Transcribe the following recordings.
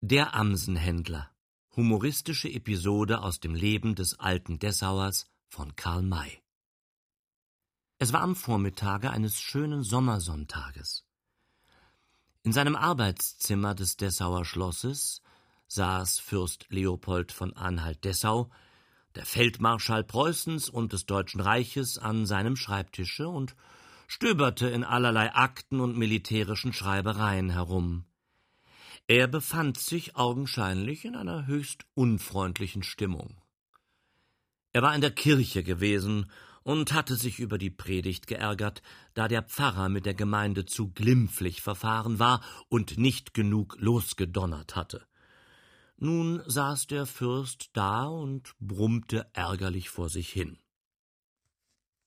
Der Amsenhändler. Humoristische Episode aus dem Leben des alten Dessauers von Karl May. Es war am Vormittage eines schönen Sommersonntages. In seinem Arbeitszimmer des Dessauer Schlosses saß Fürst Leopold von Anhalt-Dessau, der Feldmarschall Preußens und des Deutschen Reiches, an seinem Schreibtische und stöberte in allerlei Akten und militärischen Schreibereien herum. Er befand sich augenscheinlich in einer höchst unfreundlichen Stimmung. Er war in der Kirche gewesen und hatte sich über die Predigt geärgert, da der Pfarrer mit der Gemeinde zu glimpflich verfahren war und nicht genug losgedonnert hatte. Nun saß der Fürst da und brummte ärgerlich vor sich hin.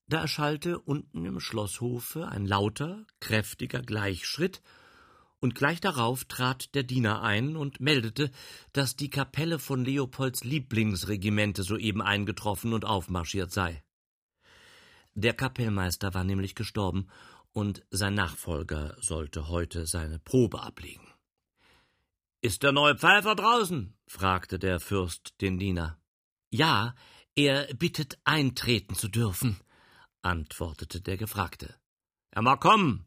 Da erschallte unten im Schlosshofe ein lauter, kräftiger Gleichschritt, und gleich darauf trat der Diener ein und meldete, dass die Kapelle von Leopolds Lieblingsregimente soeben eingetroffen und aufmarschiert sei. Der Kapellmeister war nämlich gestorben, und sein Nachfolger sollte heute seine Probe ablegen. Ist der neue Pfeifer draußen? fragte der Fürst den Diener. Ja, er bittet eintreten zu dürfen, antwortete der Gefragte. Er mag kommen,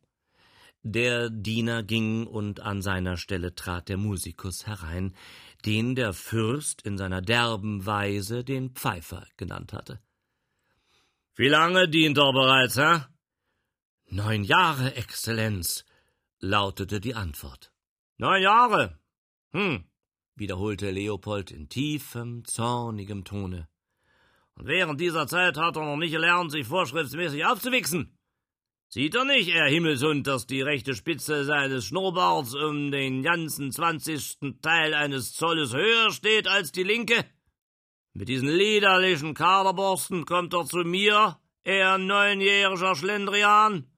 der Diener ging, und an seiner Stelle trat der Musikus herein, den der Fürst in seiner derben Weise den Pfeifer genannt hatte. Wie lange dient er bereits, hä? Neun Jahre, Exzellenz, lautete die Antwort. Neun Jahre? Hm, wiederholte Leopold in tiefem, zornigem Tone. Und während dieser Zeit hat er noch nicht gelernt, sich vorschriftsmäßig aufzuwichsen. Sieht er nicht, er Himmelshund, dass die rechte Spitze seines Schnurrbarts um den ganzen zwanzigsten Teil eines Zolles höher steht als die linke? Mit diesen liederlichen Kaderborsten kommt er zu mir, er neunjähriger Schlendrian.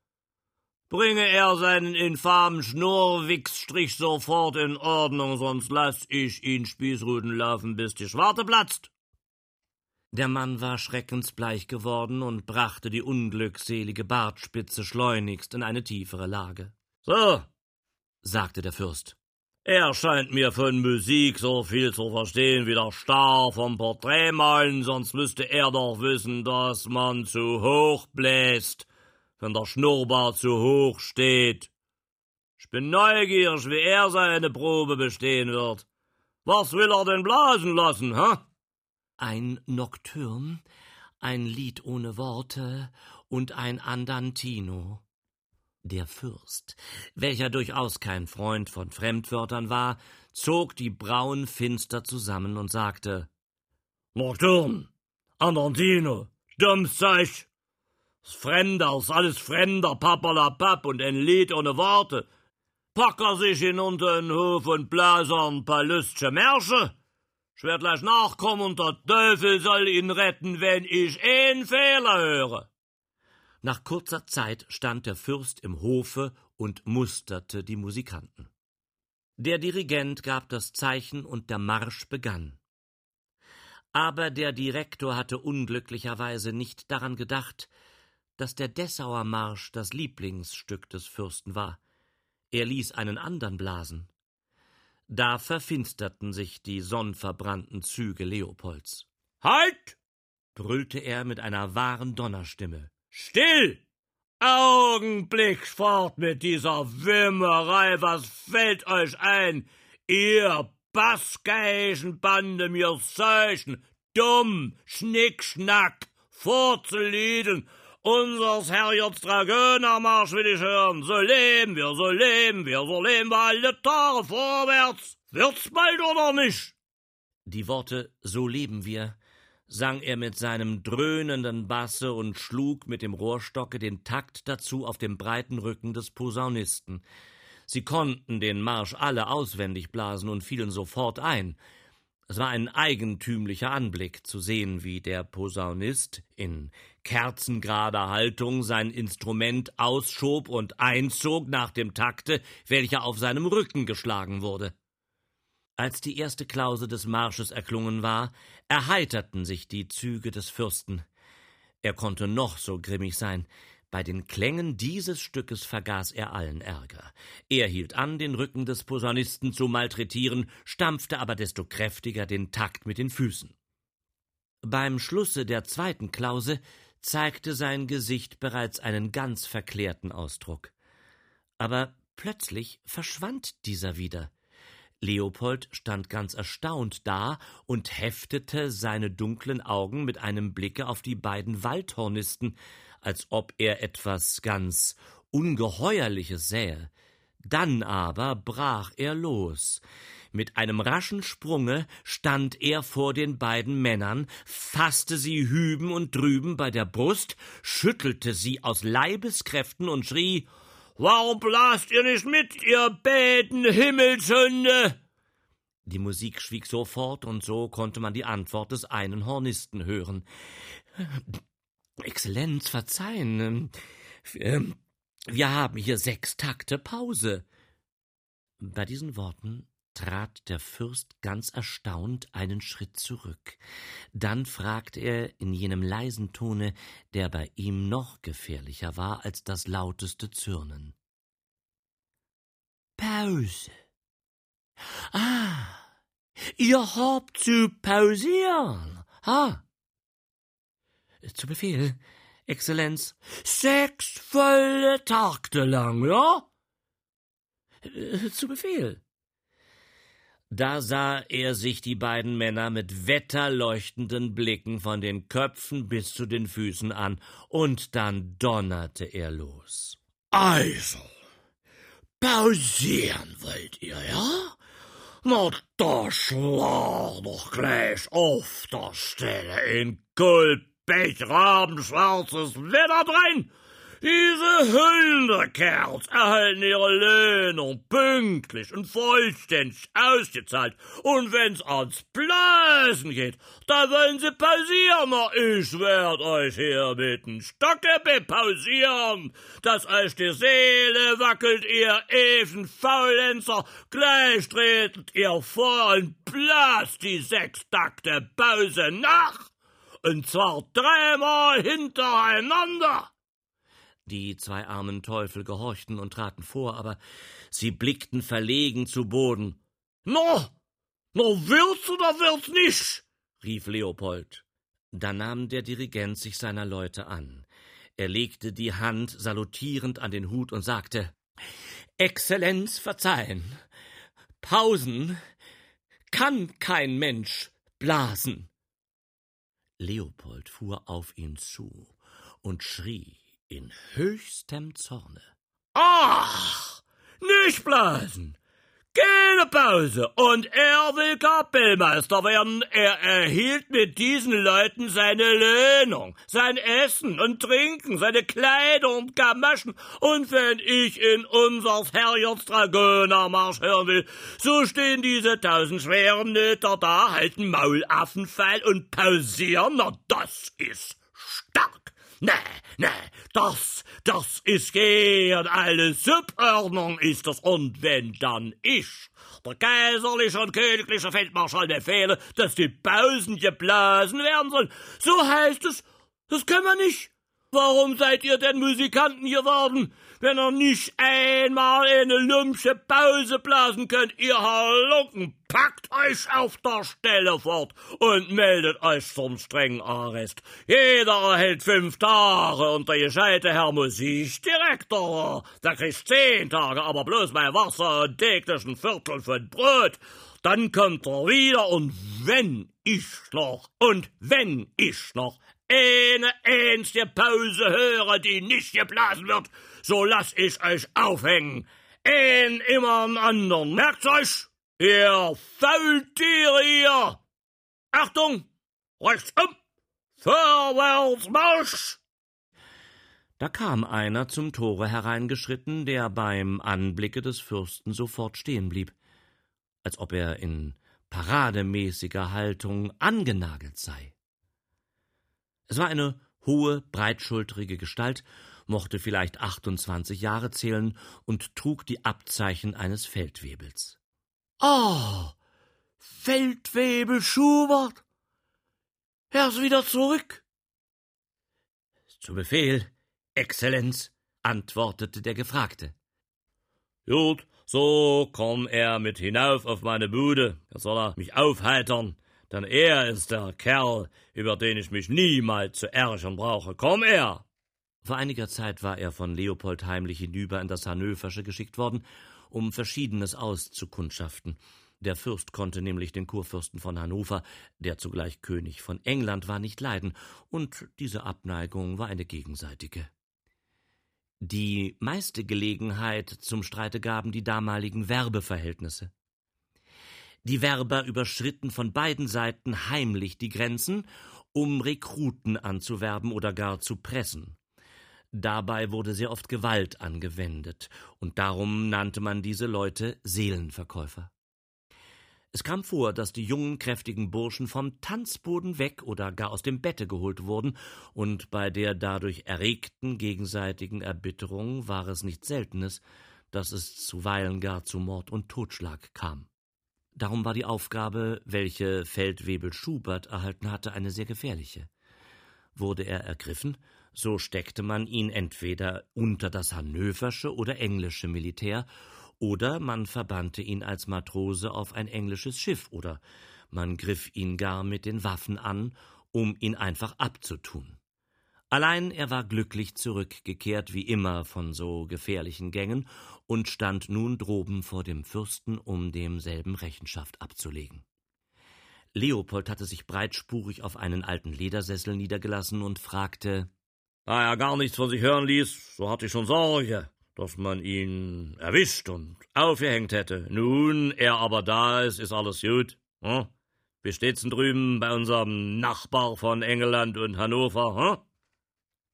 Bringe er seinen infamen Schnurrwichsstrich sofort in Ordnung, sonst lass ich ihn Spießruten laufen, bis die Schwarte platzt. Der Mann war schreckensbleich geworden und brachte die unglückselige Bartspitze schleunigst in eine tiefere Lage. So, sagte der Fürst. Er scheint mir von Musik so viel zu verstehen wie der Star vom Porträtmalen, sonst müsste er doch wissen, dass man zu hoch bläst, wenn der Schnurrbart zu hoch steht. Ich bin neugierig, wie er seine Probe bestehen wird. Was will er denn blasen lassen, hä? Ein Nocturne, ein Lied ohne Worte und ein Andantino. Der Fürst, welcher durchaus kein Freund von Fremdwörtern war, zog die Brauen finster zusammen und sagte Nocturne, Andantino, Dummzeug, Fremders, alles Fremder, papalapap und ein Lied ohne Worte. Packer sich hinunter in Hof und blasern paar lüstche Märsche, ich werd gleich nachkommen und der Teufel soll ihn retten, wenn ich einen Fehler höre. Nach kurzer Zeit stand der Fürst im Hofe und musterte die Musikanten. Der Dirigent gab das Zeichen und der Marsch begann. Aber der Direktor hatte unglücklicherweise nicht daran gedacht, dass der Dessauer Marsch das Lieblingsstück des Fürsten war. Er ließ einen andern blasen. Da verfinsterten sich die sonnverbrannten Züge Leopolds. Halt! brüllte er mit einer wahren Donnerstimme. Still! Augenblick fort mit dieser Wimmerei, was fällt euch ein, ihr baskischen Bande mir solchen dumm Schnickschnack vorzuleden Unsers Herrjots Dragonermarsch will ich hören. So leben wir, so leben wir, so leben wir alle Tage vorwärts. Wird's bald oder nicht? Die Worte So leben wir sang er mit seinem dröhnenden Basse und schlug mit dem Rohrstocke den Takt dazu auf dem breiten Rücken des Posaunisten. Sie konnten den Marsch alle auswendig blasen und fielen sofort ein. Es war ein eigentümlicher Anblick zu sehen, wie der Posaunist in kerzengerader Haltung sein Instrument ausschob und einzog nach dem Takte, welcher auf seinem Rücken geschlagen wurde. Als die erste Klause des Marsches erklungen war, erheiterten sich die Züge des Fürsten. Er konnte noch so grimmig sein, Bei den Klängen dieses Stückes vergaß er allen Ärger. Er hielt an, den Rücken des Posaunisten zu malträtieren, stampfte aber desto kräftiger den Takt mit den Füßen. Beim Schlusse der zweiten Klause zeigte sein Gesicht bereits einen ganz verklärten Ausdruck. Aber plötzlich verschwand dieser wieder. Leopold stand ganz erstaunt da und heftete seine dunklen Augen mit einem Blicke auf die beiden Waldhornisten, als ob er etwas ganz Ungeheuerliches sähe. Dann aber brach er los. Mit einem raschen Sprunge stand er vor den beiden Männern, fasste sie hüben und drüben bei der Brust, schüttelte sie aus Leibeskräften und schrie Warum blast ihr nicht mit, ihr beiden Himmelshunde? Die Musik schwieg sofort, und so konnte man die Antwort des einen Hornisten hören. Exzellenz, verzeihen. Ähm, wir haben hier sechs Takte Pause. Bei diesen Worten trat der Fürst ganz erstaunt einen Schritt zurück. Dann fragte er in jenem leisen Tone, der bei ihm noch gefährlicher war als das lauteste Zürnen. Pause. Ah, ihr habt zu pausieren. Ha. Zu Befehl, Exzellenz. Sechs volle Takte lang, ja? Zu Befehl. Da sah er sich die beiden Männer mit wetterleuchtenden Blicken von den Köpfen bis zu den Füßen an, und dann donnerte er los. Also, pausieren wollt ihr, ja? Na, da schlag doch gleich auf der Stelle in Goldbech rabenschwarzes Wetter drin! Diese Hundekerls erhalten ihre Löhnung pünktlich und vollständig ausgezahlt. Und wenn's ans Blasen geht, da wollen sie pausieren. Na, ich werd euch hier mit Stocke bepausieren, dass euch die Seele wackelt, ihr even Faulenzer. Gleich tretet ihr vor und blast die sechstakte Pause nach. Und zwar dreimal hintereinander. Die zwei armen Teufel gehorchten und traten vor, aber sie blickten verlegen zu Boden. No, no willst oder willst nicht? rief Leopold. Da nahm der Dirigent sich seiner Leute an. Er legte die Hand salutierend an den Hut und sagte Exzellenz verzeihen. Pausen kann kein Mensch blasen. Leopold fuhr auf ihn zu und schrie in höchstem Zorne. Ach, nicht blasen! Keine Pause! Und er will Kapellmeister werden. Er erhielt mit diesen Leuten seine Löhnung, sein Essen und Trinken, seine Kleider und Gamaschen. Und wenn ich in unsers Herrjots Dragonermarsch hören will, so stehen diese tausend schweren Nöter da, halten Maulaffenfall und pausieren. Na, das ist stark. Nee, nee, das, das ist gern alle Subordnung ist das. Und wenn dann ich, der kaiserliche und königliche Feldmarschall befehle, dass die Pausen geblasen werden sollen, so heißt es, das können wir nicht. Warum seid ihr denn Musikanten geworden, wenn ihr nicht einmal eine lumpsche Pause blasen könnt, ihr Halunken? Packt euch auf der Stelle fort und meldet euch zum strengen Arrest. Jeder erhält fünf Tage und der gescheite Herr Musikdirektor, der kriegt zehn Tage, aber bloß bei Wasser und täglichen Viertel von Brot. Dann kommt er wieder und wenn ich noch und wenn ich noch eine einzige Pause höre, die nicht geblasen wird, so lass ich euch aufhängen. Ein immer am anderen. Merkt's euch? Ihr Faultiere hier! Achtung! Rechts um! Vorwärts Marsch! Da kam einer zum Tore hereingeschritten, der beim Anblicke des Fürsten sofort stehen blieb, als ob er in parademäßiger Haltung angenagelt sei. Es war eine hohe, breitschultrige Gestalt, mochte vielleicht 28 Jahre zählen und trug die Abzeichen eines Feldwebels. Ah, Feldwebel Schubert! Er ist wieder zurück. Zu Befehl, Exzellenz, antwortete der Gefragte. Gut, so komm er mit hinauf auf meine Bude, da soll er mich aufheitern, denn er ist der Kerl, über den ich mich niemals zu ärgern brauche. Komm er! Vor einiger Zeit war er von Leopold heimlich hinüber in das Hannöversche geschickt worden, um Verschiedenes auszukundschaften. Der Fürst konnte nämlich den Kurfürsten von Hannover, der zugleich König von England war, nicht leiden, und diese Abneigung war eine gegenseitige. Die meiste Gelegenheit zum Streite gaben die damaligen Werbeverhältnisse. Die Werber überschritten von beiden Seiten heimlich die Grenzen, um Rekruten anzuwerben oder gar zu pressen. Dabei wurde sehr oft Gewalt angewendet, und darum nannte man diese Leute Seelenverkäufer. Es kam vor, dass die jungen, kräftigen Burschen vom Tanzboden weg oder gar aus dem Bette geholt wurden, und bei der dadurch erregten gegenseitigen Erbitterung war es nicht Seltenes, dass es zuweilen gar zu Mord und Totschlag kam. Darum war die Aufgabe, welche Feldwebel Schubert erhalten hatte, eine sehr gefährliche. Wurde er ergriffen, so steckte man ihn entweder unter das hannöversche oder englische Militär oder man verbannte ihn als Matrose auf ein englisches Schiff, oder man griff ihn gar mit den Waffen an, um ihn einfach abzutun. Allein er war glücklich zurückgekehrt, wie immer von so gefährlichen Gängen, und stand nun droben vor dem Fürsten, um demselben Rechenschaft abzulegen. Leopold hatte sich breitspurig auf einen alten Ledersessel niedergelassen und fragte Da er gar nichts von sich hören ließ, so hatte ich schon Sorge dass man ihn erwischt und aufgehängt hätte. Nun, er aber da ist, ist alles gut. Hm? Wie steht's denn drüben bei unserem Nachbar von England und Hannover? Hm?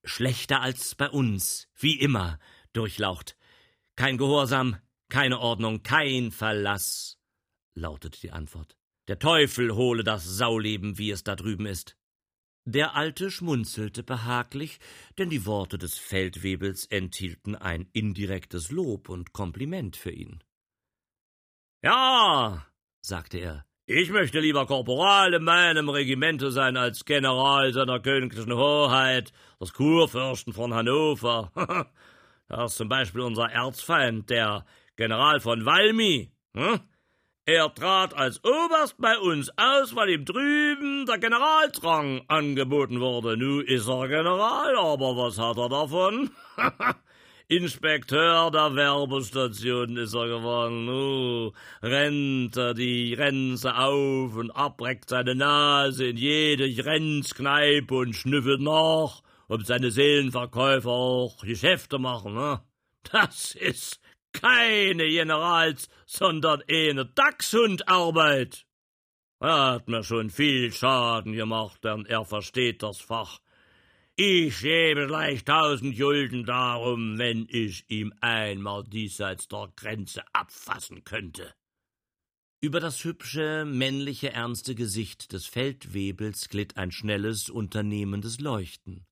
Schlechter als bei uns, wie immer, durchlaucht. Kein Gehorsam, keine Ordnung, kein Verlass, lautete die Antwort. Der Teufel hole das Sauleben, wie es da drüben ist. Der Alte schmunzelte behaglich, denn die Worte des Feldwebels enthielten ein indirektes Lob und Kompliment für ihn. Ja, sagte er, ich möchte lieber Korporal in meinem Regimente sein als General seiner königlichen Hoheit, des Kurfürsten von Hannover. da ist zum Beispiel unser Erzfeind, der General von Valmy. Hm? Er trat als Oberst bei uns aus, weil ihm drüben der Generalsrang angeboten wurde. Nu ist er General, aber was hat er davon? Inspekteur der Werbestation ist er geworden. Nu rennt er die Grenze auf und ab, reckt seine Nase in jede Grenzkneipe und schnüffelt nach, ob seine Seelenverkäufer auch Geschäfte machen. Ne? Das ist keine Generals, sondern eine Dachshundarbeit. Er hat mir schon viel Schaden gemacht, denn er versteht das Fach. Ich gebe gleich tausend Gulden darum, wenn ich ihm einmal diesseits der Grenze abfassen könnte. Über das hübsche, männliche, ernste Gesicht des Feldwebels glitt ein schnelles, unternehmendes Leuchten.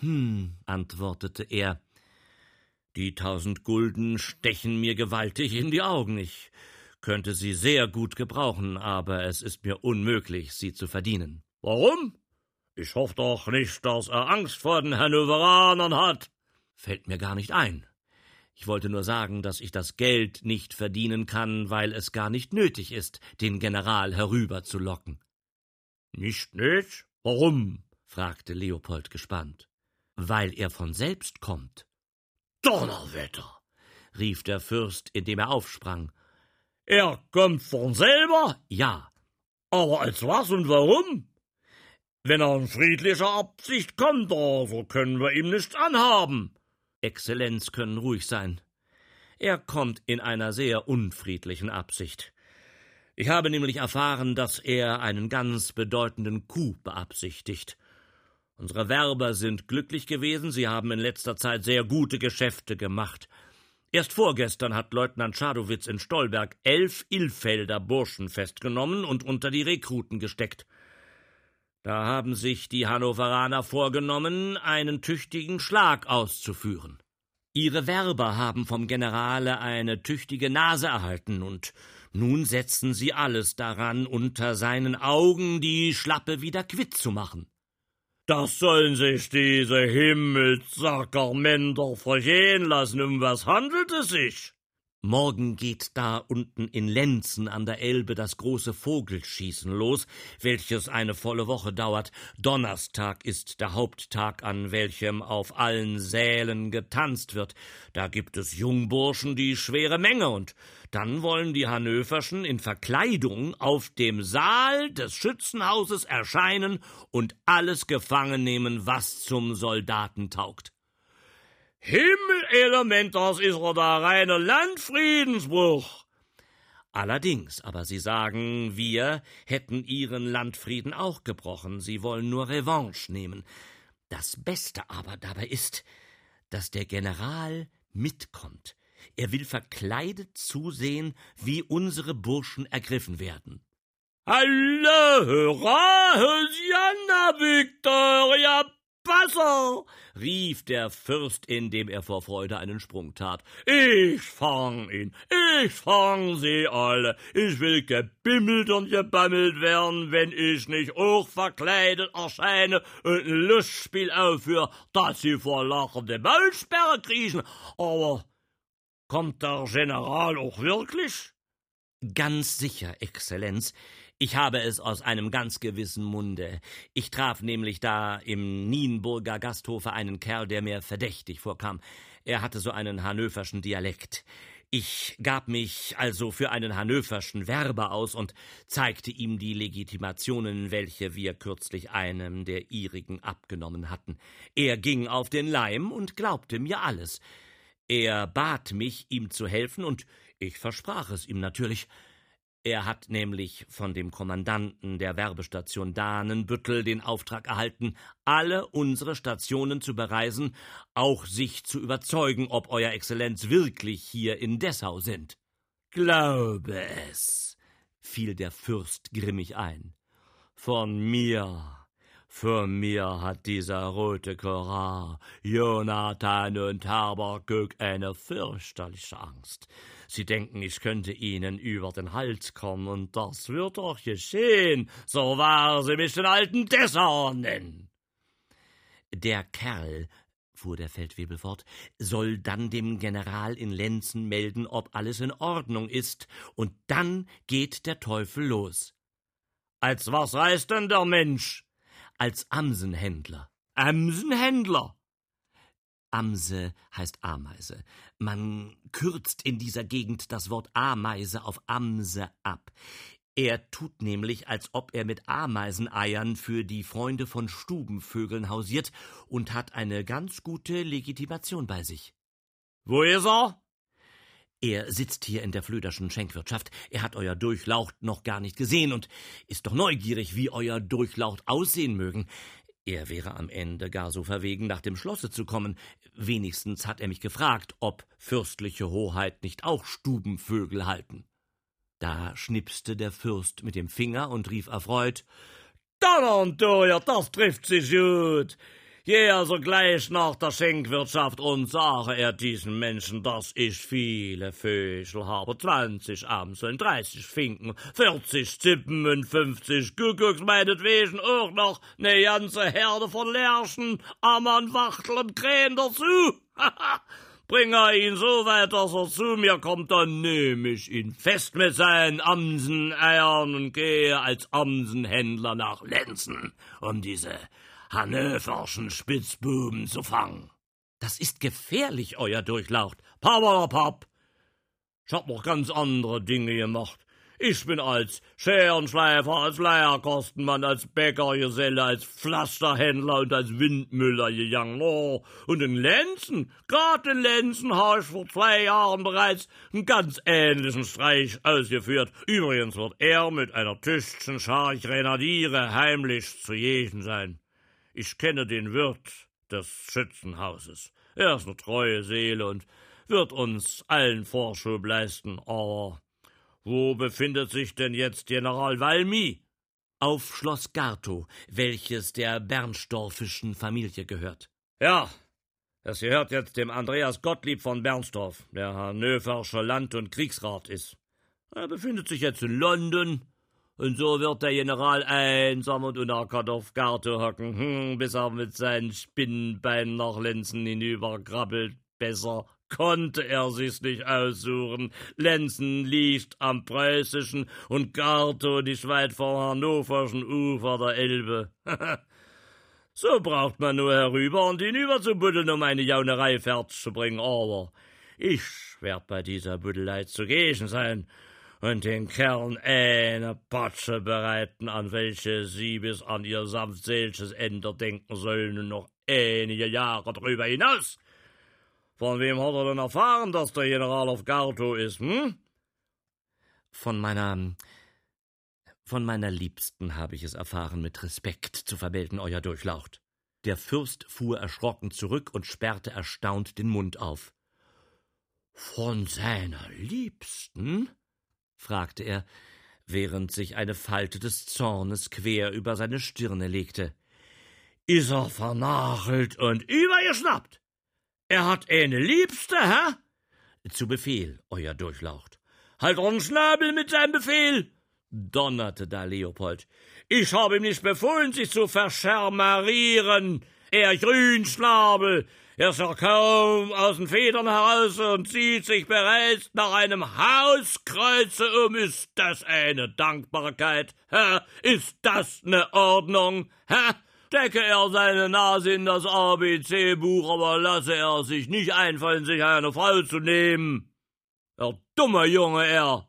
Hm, antwortete er, die tausend Gulden stechen mir gewaltig in die Augen. Ich könnte sie sehr gut gebrauchen, aber es ist mir unmöglich, sie zu verdienen. Warum? Ich hoffe doch nicht, dass er Angst vor den Hannoveranern hat. Fällt mir gar nicht ein. Ich wollte nur sagen, dass ich das Geld nicht verdienen kann, weil es gar nicht nötig ist, den General herüberzulocken. Nicht nicht? Warum? fragte Leopold gespannt. Weil er von selbst kommt. Donnerwetter! rief der Fürst, indem er aufsprang. Er kommt von selber? Ja. Aber als was und warum? Wenn er in friedlicher Absicht kommt, so können wir ihm nichts anhaben. Exzellenz können ruhig sein. Er kommt in einer sehr unfriedlichen Absicht. Ich habe nämlich erfahren, dass er einen ganz bedeutenden Coup beabsichtigt. Unsere Werber sind glücklich gewesen, sie haben in letzter Zeit sehr gute Geschäfte gemacht. Erst vorgestern hat Leutnant Schadowitz in Stolberg elf Ilfelder Burschen festgenommen und unter die Rekruten gesteckt. Da haben sich die Hannoveraner vorgenommen, einen tüchtigen Schlag auszuführen. Ihre Werber haben vom Generale eine tüchtige Nase erhalten, und nun setzen sie alles daran, unter seinen Augen die Schlappe wieder quitt zu machen. Das sollen sich diese Himmelsackermänner vergehen lassen. Um was handelt es sich? Morgen geht da unten in Lenzen an der Elbe das große Vogelschießen los, welches eine volle Woche dauert. Donnerstag ist der Haupttag, an welchem auf allen Sälen getanzt wird. Da gibt es Jungburschen die schwere Menge, und dann wollen die Hannöverschen in Verkleidung auf dem Saal des Schützenhauses erscheinen und alles gefangen nehmen, was zum Soldaten taugt. Himmelement, das ist doch der reine Landfriedensbruch. Allerdings, aber Sie sagen, wir hätten Ihren Landfrieden auch gebrochen, Sie wollen nur Revanche nehmen. Das Beste aber dabei ist, dass der General mitkommt. Er will verkleidet zusehen, wie unsere Burschen ergriffen werden. Hallo, hurra, Hosianna, Victoria, Wasser! rief der Fürst, indem er vor Freude einen Sprung tat. Ich fang ihn, ich fang sie alle. Ich will gebimmelt und gebammelt werden, wenn ich nicht auch verkleidet erscheine und ein Lustspiel aufführe, dass sie vor lachende Maulsperre kriechen. Aber kommt der General auch wirklich? Ganz sicher, Exzellenz. Ich habe es aus einem ganz gewissen Munde. Ich traf nämlich da im Nienburger Gasthofe einen Kerl, der mir verdächtig vorkam. Er hatte so einen hannöverschen Dialekt. Ich gab mich also für einen hannöverschen Werber aus und zeigte ihm die Legitimationen, welche wir kürzlich einem der ihrigen abgenommen hatten. Er ging auf den Leim und glaubte mir alles. Er bat mich, ihm zu helfen, und ich versprach es ihm natürlich. Er hat nämlich von dem Kommandanten der Werbestation Dahnenbüttel den Auftrag erhalten, alle unsere Stationen zu bereisen, auch sich zu überzeugen, ob Euer Exzellenz wirklich hier in Dessau sind. Glaube es, fiel der Fürst grimmig ein. Von mir für mir hat dieser rote Chorar, Jonathan und Habakuk, eine fürchterliche Angst. Sie denken, ich könnte ihnen über den Hals kommen, und das wird doch geschehen, so wahr sie mich den alten Dessauer nennen. Der Kerl, fuhr der Feldwebel fort, soll dann dem General in Lenzen melden, ob alles in Ordnung ist, und dann geht der Teufel los. Als was reist denn der Mensch? als Amsenhändler. Amsenhändler? Amse heißt Ameise. Man kürzt in dieser Gegend das Wort Ameise auf Amse ab. Er tut nämlich, als ob er mit Ameiseneiern für die Freunde von Stubenvögeln hausiert und hat eine ganz gute Legitimation bei sich. Wo ist er? Er sitzt hier in der Flöderschen Schenkwirtschaft. Er hat euer Durchlaucht noch gar nicht gesehen und ist doch neugierig, wie euer Durchlaucht aussehen mögen. Er wäre am Ende gar so verwegen, nach dem Schlosse zu kommen. Wenigstens hat er mich gefragt, ob fürstliche Hoheit nicht auch Stubenvögel halten. Da schnipste der Fürst mit dem Finger und rief erfreut Donner und Doja, das trifft sich gut. Gehe also gleich nach der Schenkwirtschaft und sage er diesen Menschen, dass ich viele Vögel habe, zwanzig Amseln, dreißig Finken, vierzig Zippen und fünfzig Kuckucks meinetwegen auch noch ne ganze Herde von Lärchen, Ammern, Wachtel und Krähen dazu. Bring er ihn so weit, dass er zu mir kommt, dann nehme ich ihn fest mit seinen Amseneiern und gehe als Amsenhändler nach Lenzen, um diese Hannöverschen Spitzbuben zu fangen. Das ist gefährlich, euer Durchlaucht. Pappalapapp. Ich hab noch ganz andere Dinge gemacht. Ich bin als Scherenschleifer, als Leierkostenmann, als Bäckergeselle, als Pflasterhändler und als Windmüller gegangen. Oh, und in Lenzen, grad in Lenzen, habe ich vor zwei Jahren bereits einen ganz ähnlichen Streich ausgeführt. Übrigens wird er mit einer tüchtigen Schar Grenadiere heimlich zu jeden sein. Ich kenne den Wirt des Schützenhauses. Er ist eine treue Seele und wird uns allen Vorschub leisten. Aber wo befindet sich denn jetzt General Valmy? Auf Schloss Gartow, welches der Bernstorffischen Familie gehört. Ja, es gehört jetzt dem Andreas Gottlieb von Bernstorff, der hannoverscher Land- und Kriegsrat ist. Er befindet sich jetzt in London Und so wird der General einsam und unackert auf Garto hocken, hm, bis er mit seinen Spinnenbeinen nach Lenzen hinüberkrabbelt. Besser konnte er sich's nicht aussuchen. Lenzen liegt am preußischen und Garto nicht weit vom hannoverschen Ufer der Elbe. so braucht man nur herüber und hinüber zu buddeln, um eine Jaunerei fertig zu bringen. Aber ich werd bei dieser Buddelei zugegen sein und den Kerlen eine Patsche bereiten, an welche sie bis an ihr samtseliges Ende denken sollen und noch einige Jahre drüber hinaus. Von wem hat er denn erfahren, dass der General auf Garto ist, hm? Von meiner von meiner Liebsten habe ich es erfahren, mit Respekt zu verbelden, Euer Durchlaucht. Der Fürst fuhr erschrocken zurück und sperrte erstaunt den Mund auf. Von seiner Liebsten? Fragte er, während sich eine Falte des Zornes quer über seine Stirne legte. Is er vernachelt und übergeschnappt? Er hat eine Liebste, hä? Zu Befehl, Euer Durchlaucht. Halt euren Schnabel mit seinem Befehl! donnerte da Leopold. Ich habe ihm nicht befohlen, sich zu verschermarieren, er Grünschnabel. Er ist ja kaum aus den Federn heraus und zieht sich bereits nach einem Hauskreuze um. Ist das eine Dankbarkeit? Hä? Ist das eine Ordnung? Hä? Stecke er seine Nase in das ABC-Buch, aber lasse er sich nicht einfallen, sich eine Frau zu nehmen. Er dummer Junge, er.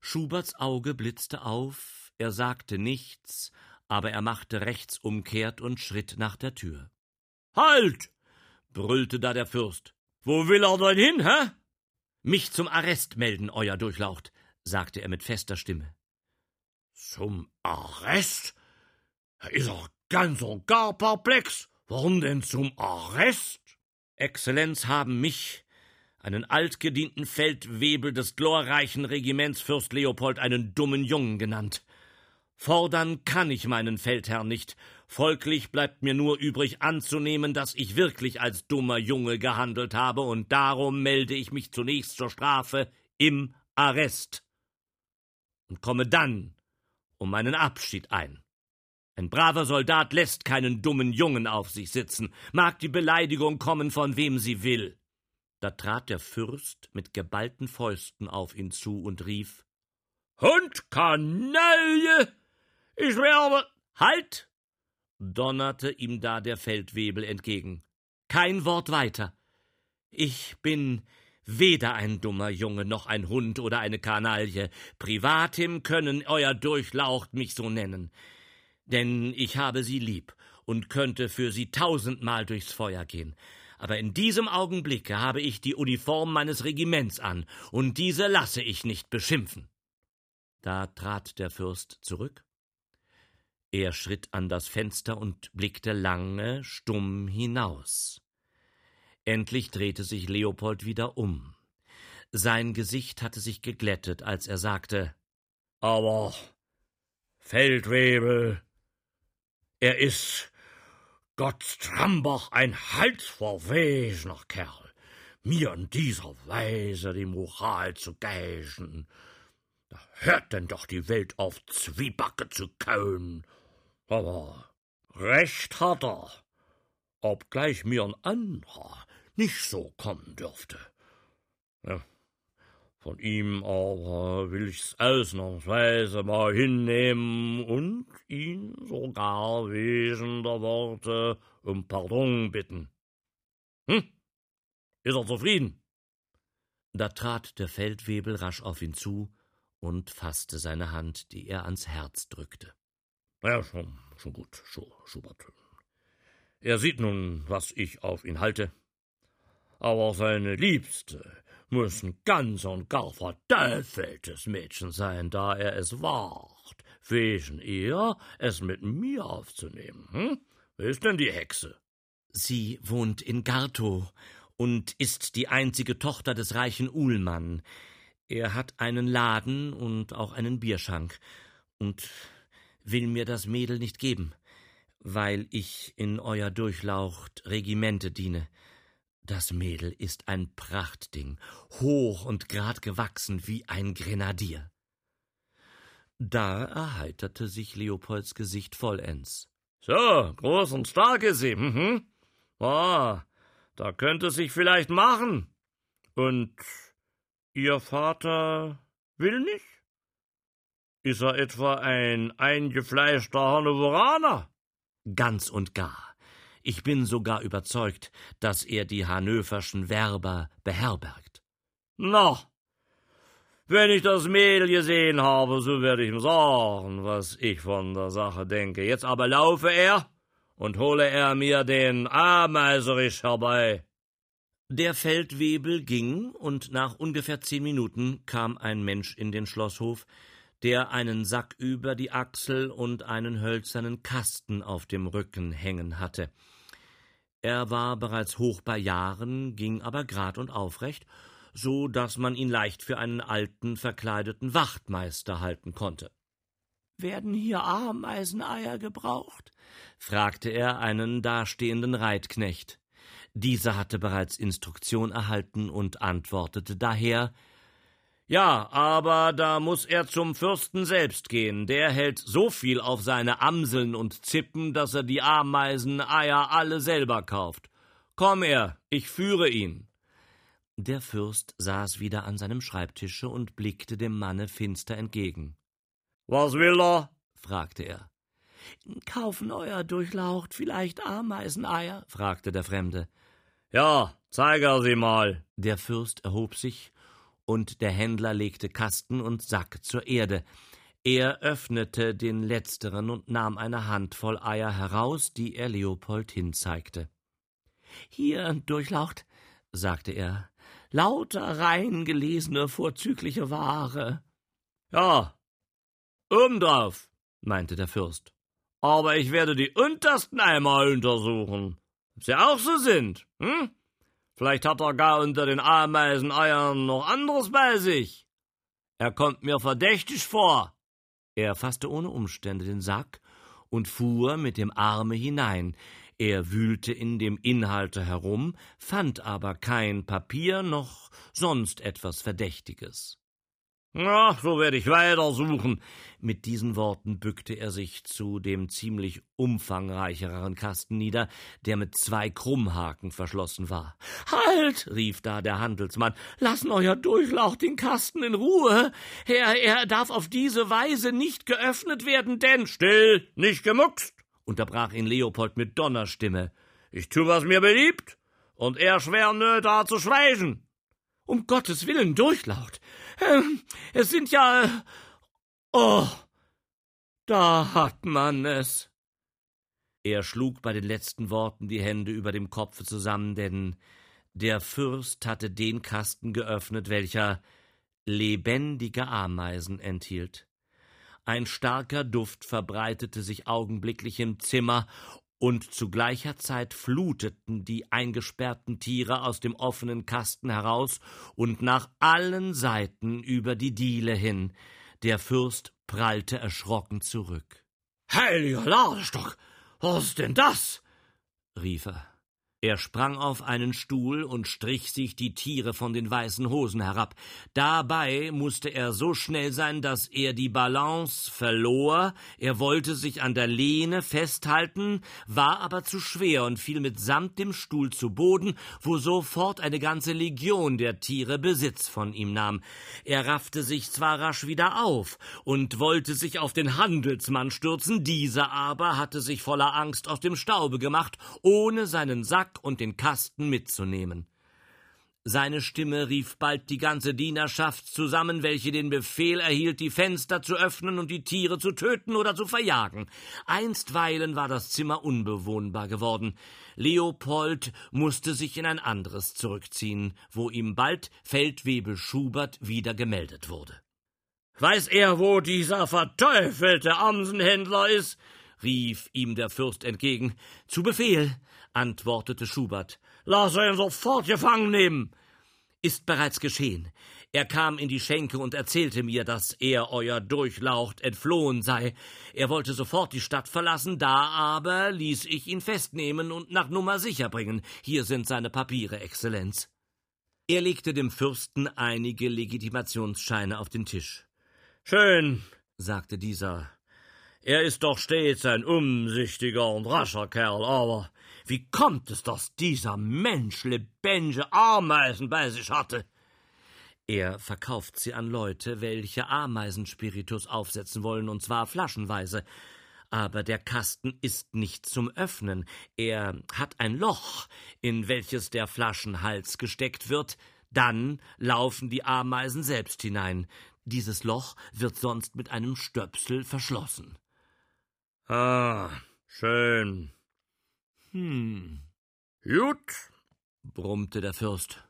Schuberts Auge blitzte auf, er sagte nichts, aber er machte rechtsumkehrt und schritt nach der Tür. Halt! Brüllte da der Fürst. Wo will er denn hin, hä? Mich zum Arrest melden, Euer Durchlaucht, sagte er mit fester Stimme. Zum Arrest? Er ist doch ganz und gar perplex. Warum denn zum Arrest? Exzellenz haben mich, einen altgedienten Feldwebel des glorreichen Regiments Fürst Leopold, einen dummen Jungen genannt. Fordern kann ich meinen Feldherrn nicht, folglich bleibt mir nur übrig anzunehmen, dass ich wirklich als dummer Junge gehandelt habe, und darum melde ich mich zunächst zur Strafe im Arrest und komme dann um meinen Abschied ein. Ein braver Soldat lässt keinen dummen Jungen auf sich sitzen, mag die Beleidigung kommen, von wem sie will. Da trat der Fürst mit geballten Fäusten auf ihn zu und rief Hund, Kanaille! Ich werde. Halt! Donnerte ihm da der Feldwebel entgegen. Kein Wort weiter. Ich bin weder ein dummer Junge noch ein Hund oder eine Kanaille. Privatim können euer Durchlaucht mich so nennen. Denn ich habe sie lieb und könnte für sie tausendmal durchs Feuer gehen. Aber in diesem Augenblicke habe ich die Uniform meines Regiments an, und diese lasse ich nicht beschimpfen. Da trat der Fürst zurück, er schritt an das Fenster und blickte lange stumm hinaus. Endlich drehte sich Leopold wieder um. Sein Gesicht hatte sich geglättet, als er sagte Aber Feldwebel, er ist Gott Trambach ein halsverwesener Kerl, mir in dieser Weise die Moral zu geigen. Da hört denn doch die Welt auf, Zwiebacke zu kauen aber recht hat er, obgleich mir ein anderer nicht so kommen dürfte. Ja, von ihm aber will ich's ausnahmsweise mal hinnehmen und ihn sogar wegen der Worte um Pardon bitten. Hm? Ist er zufrieden? Da trat der Feldwebel rasch auf ihn zu und fasste seine Hand, die er ans Herz drückte. Ja, schon, schon gut, Schubert. Er sieht nun, was ich auf ihn halte. Aber seine Liebste muss ein ganz und gar verteufeltes Mädchen sein, da er es wagt, wegen ihr es mit mir aufzunehmen. Hm? Wer ist denn die Hexe? Sie wohnt in Gartow und ist die einzige Tochter des reichen Uhlmann. Er hat einen Laden und auch einen Bierschank. Und will mir das Mädel nicht geben, weil ich in euer Durchlaucht Regimente diene. Das Mädel ist ein Prachtding, hoch und grad gewachsen wie ein Grenadier. Da erheiterte sich Leopolds Gesicht vollends. So, groß und stark ist sie. Mhm. Ah, da könnte sich vielleicht machen. Und Ihr Vater will nicht? Ist er etwa ein eingefleischter Hannoveraner? Ganz und gar. Ich bin sogar überzeugt, dass er die hannoverschen Werber beherbergt. Na, wenn ich das Mädel gesehen habe, so werde ich ihm sagen, was ich von der Sache denke. Jetzt aber laufe er und hole er mir den Ameiserisch herbei. Der Feldwebel ging, und nach ungefähr zehn Minuten kam ein Mensch in den Schlosshof, der einen Sack über die Achsel und einen hölzernen Kasten auf dem Rücken hängen hatte. Er war bereits hoch bei Jahren, ging aber grad und aufrecht so dass man ihn leicht für einen alten, verkleideten Wachtmeister halten konnte. Werden hier Ameiseneier gebraucht? fragte er einen dastehenden Reitknecht. Dieser hatte bereits Instruktion erhalten und antwortete daher Ja, aber da muss er zum Fürsten selbst gehen, der hält so viel auf seine Amseln und Zippen, dass er die Ameiseneier alle selber kauft. Komm er, ich führe ihn. Der Fürst saß wieder an seinem Schreibtische und blickte dem Manne finster entgegen. Was will er? fragte er. Kaufen euer Durchlaucht vielleicht Ameiseneier? fragte der Fremde. Ja, zeig er sie mal. Der Fürst erhob sich, und der Händler legte Kasten und Sack zur Erde. Er öffnete den letzteren und nahm eine Handvoll Eier heraus, die er Leopold hinzeigte. Hier, Durchlaucht, sagte er, lauter rein gelesene vorzügliche Ware. Ja, obendrauf, meinte der Fürst. Aber ich werde die untersten einmal untersuchen. Ob sie auch so sind, hm? Vielleicht hat er gar unter den Ameiseneiern noch anderes bei sich. Er kommt mir verdächtig vor. Er fasste ohne Umstände den Sack und fuhr mit dem Arme hinein, er wühlte in dem Inhalte herum, fand aber kein Papier noch sonst etwas Verdächtiges. Na, so werde ich weiter suchen. Mit diesen Worten bückte er sich zu dem ziemlich umfangreicheren Kasten nieder, der mit zwei Krummhaken verschlossen war. Halt! rief da der Handelsmann. Lassen euer Durchlauch den Kasten in Ruhe. Er, er darf auf diese Weise nicht geöffnet werden, denn. Still, nicht gemuckst! unterbrach ihn Leopold mit Donnerstimme. Ich tu, was mir beliebt, und er schwer nö da zu schweigen. Um Gottes Willen, Durchlaut. Ähm, es sind ja. Oh, da hat man es. Er schlug bei den letzten Worten die Hände über dem Kopfe zusammen, denn der Fürst hatte den Kasten geöffnet, welcher lebendige Ameisen enthielt. Ein starker Duft verbreitete sich augenblicklich im Zimmer, und zu gleicher Zeit fluteten die eingesperrten Tiere aus dem offenen Kasten heraus und nach allen Seiten über die Diele hin. Der Fürst prallte erschrocken zurück. Heiliger Ladestock, was ist denn das? rief er. Er sprang auf einen Stuhl und strich sich die Tiere von den weißen Hosen herab. Dabei musste er so schnell sein, dass er die Balance verlor. Er wollte sich an der Lehne festhalten, war aber zu schwer und fiel mitsamt dem Stuhl zu Boden, wo sofort eine ganze Legion der Tiere Besitz von ihm nahm. Er raffte sich zwar rasch wieder auf und wollte sich auf den Handelsmann stürzen, dieser aber hatte sich voller Angst aus dem Staube gemacht, ohne seinen Sack Und den Kasten mitzunehmen. Seine Stimme rief bald die ganze Dienerschaft zusammen, welche den Befehl erhielt, die Fenster zu öffnen und die Tiere zu töten oder zu verjagen. Einstweilen war das Zimmer unbewohnbar geworden. Leopold musste sich in ein anderes zurückziehen, wo ihm bald Feldwebel Schubert wieder gemeldet wurde. Weiß er, wo dieser verteufelte Amsenhändler ist? rief ihm der Fürst entgegen. Zu Befehl, antwortete Schubert. Lass ihn sofort gefangen nehmen. Ist bereits geschehen. Er kam in die Schenke und erzählte mir, dass er euer Durchlaucht entflohen sei. Er wollte sofort die Stadt verlassen, da aber ließ ich ihn festnehmen und nach Nummer sicher bringen. Hier sind seine Papiere, Exzellenz. Er legte dem Fürsten einige Legitimationsscheine auf den Tisch. Schön, sagte dieser. Er ist doch stets ein umsichtiger und rascher Kerl, aber wie kommt es, dass dieser Mensch lebendige Ameisen bei sich hatte? Er verkauft sie an Leute, welche Ameisenspiritus aufsetzen wollen, und zwar flaschenweise. Aber der Kasten ist nicht zum Öffnen. Er hat ein Loch, in welches der Flaschenhals gesteckt wird. Dann laufen die Ameisen selbst hinein. Dieses Loch wird sonst mit einem Stöpsel verschlossen. Ah, schön. Hm. Gut, brummte der Fürst.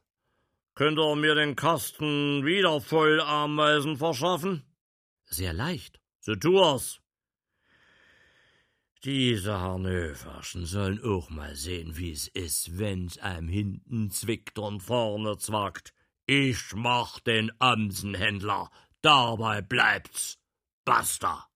Könnt ihr mir den Kasten wieder voll Ameisen verschaffen? Sehr leicht. So tu es. Diese Hanöverschen sollen auch mal sehen, wie's is, wenn's einem hinten zwickt und vorne zwackt. Ich mach den Amsenhändler, dabei bleibt's. Basta.